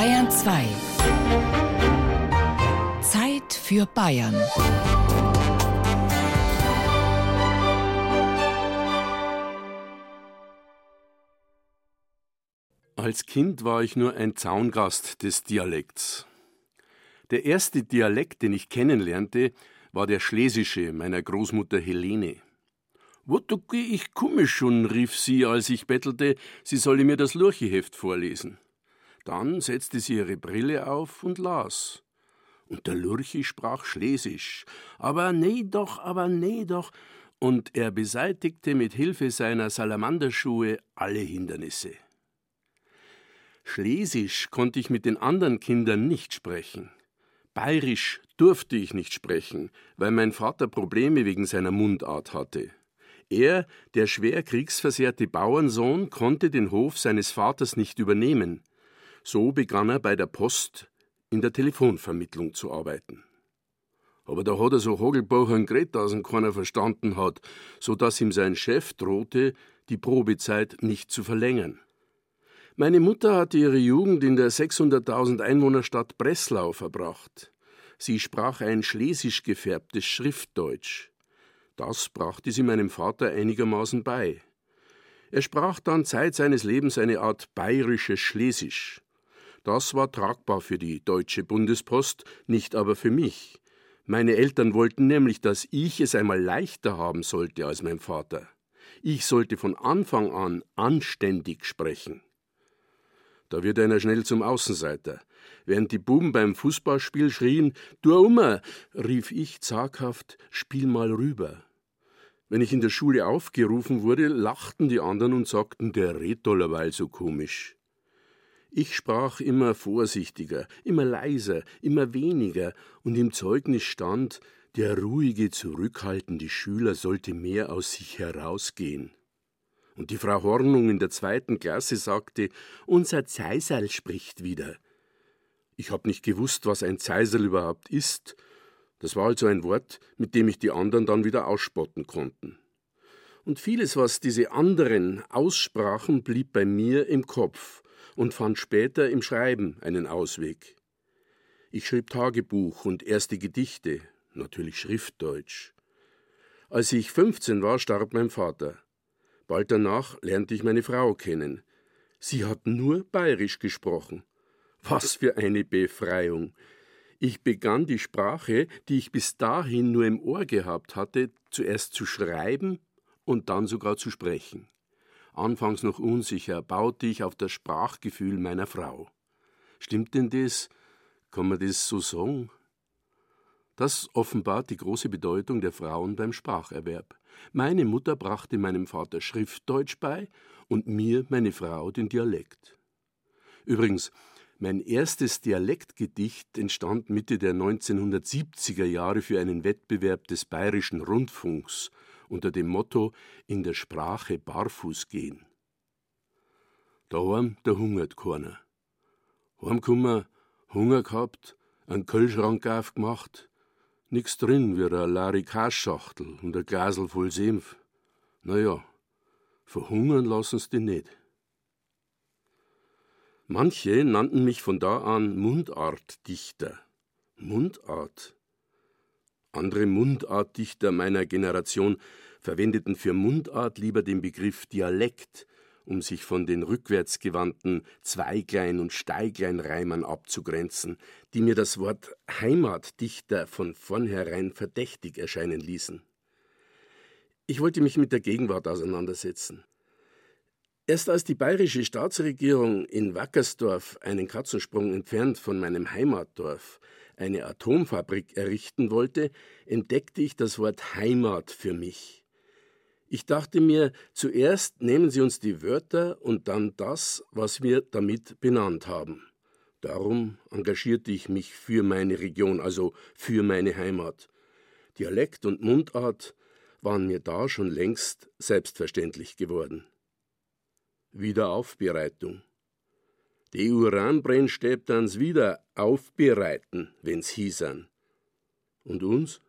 Bayern 2. Zeit für Bayern. Als Kind war ich nur ein Zaungast des Dialekts. Der erste Dialekt, den ich kennenlernte, war der Schlesische meiner Großmutter Helene. Wotuki, ich komme schon, rief sie, als ich bettelte, sie solle mir das Lurcheheft vorlesen. Dann setzte sie ihre Brille auf und las. Und der Lurchi sprach Schlesisch. Aber nee doch, aber nee doch. Und er beseitigte mit Hilfe seiner Salamanderschuhe alle Hindernisse. Schlesisch konnte ich mit den anderen Kindern nicht sprechen. Bayerisch durfte ich nicht sprechen, weil mein Vater Probleme wegen seiner Mundart hatte. Er, der schwer kriegsversehrte Bauernsohn, konnte den Hof seines Vaters nicht übernehmen. So begann er bei der Post in der Telefonvermittlung zu arbeiten. Aber da hat er so Hogelbauchern geredet, dass ihn keiner verstanden hat, so dass ihm sein Chef drohte, die Probezeit nicht zu verlängern. Meine Mutter hatte ihre Jugend in der 600.000 Einwohnerstadt Breslau verbracht. Sie sprach ein schlesisch gefärbtes Schriftdeutsch. Das brachte sie meinem Vater einigermaßen bei. Er sprach dann Zeit seines Lebens eine Art bayerisches Schlesisch. Das war tragbar für die Deutsche Bundespost, nicht aber für mich. Meine Eltern wollten nämlich, dass ich es einmal leichter haben sollte als mein Vater. Ich sollte von Anfang an anständig sprechen. Da wird einer schnell zum Außenseiter. Während die Buben beim Fußballspiel schrien, Du Ummer, rief ich zaghaft, spiel mal rüber. Wenn ich in der Schule aufgerufen wurde, lachten die anderen und sagten, der redet allerweil so komisch. Ich sprach immer vorsichtiger, immer leiser, immer weniger, und im Zeugnis stand, der ruhige, zurückhaltende Schüler sollte mehr aus sich herausgehen. Und die Frau Hornung in der zweiten Klasse sagte, unser Zeiserl spricht wieder. Ich hab nicht gewusst, was ein Zeiserl überhaupt ist. Das war also ein Wort, mit dem ich die anderen dann wieder ausspotten konnten. Und vieles, was diese anderen aussprachen, blieb bei mir im Kopf und fand später im Schreiben einen Ausweg. Ich schrieb Tagebuch und erste Gedichte, natürlich Schriftdeutsch. Als ich 15 war, starb mein Vater. Bald danach lernte ich meine Frau kennen. Sie hat nur bayerisch gesprochen. Was für eine Befreiung. Ich begann die Sprache, die ich bis dahin nur im Ohr gehabt hatte, zuerst zu schreiben und dann sogar zu sprechen. Anfangs noch unsicher, baute ich auf das Sprachgefühl meiner Frau. Stimmt denn das? Kann man das so sagen? Das offenbart die große Bedeutung der Frauen beim Spracherwerb. Meine Mutter brachte meinem Vater Schriftdeutsch bei und mir, meine Frau, den Dialekt. Übrigens, mein erstes Dialektgedicht entstand Mitte der 1970er Jahre für einen Wettbewerb des Bayerischen Rundfunks unter dem Motto In der Sprache barfuß gehen. Daheim, da hungert keiner. Heimkummer, Hunger gehabt, einen Kühlschrank aufgemacht, nix drin wie eine Larikaschachtel und ein Glasel voll Senf. Naja, verhungern lassen's die nicht. Manche nannten mich von da an Mundartdichter. Mundart? Andere Mundartdichter meiner Generation verwendeten für Mundart lieber den Begriff Dialekt, um sich von den rückwärtsgewandten Zweiglein- und Steigleinreimern abzugrenzen, die mir das Wort Heimatdichter von vornherein verdächtig erscheinen ließen. Ich wollte mich mit der Gegenwart auseinandersetzen. Erst als die bayerische Staatsregierung in Wackersdorf, einen Katzensprung entfernt von meinem Heimatdorf, eine Atomfabrik errichten wollte, entdeckte ich das Wort Heimat für mich. Ich dachte mir, zuerst nehmen Sie uns die Wörter und dann das, was wir damit benannt haben. Darum engagierte ich mich für meine Region, also für meine Heimat. Dialekt und Mundart waren mir da schon längst selbstverständlich geworden. Wiederaufbereitung. Die Uranbrennstäbtans wieder aufbereiten, wenn's hießan. Und uns?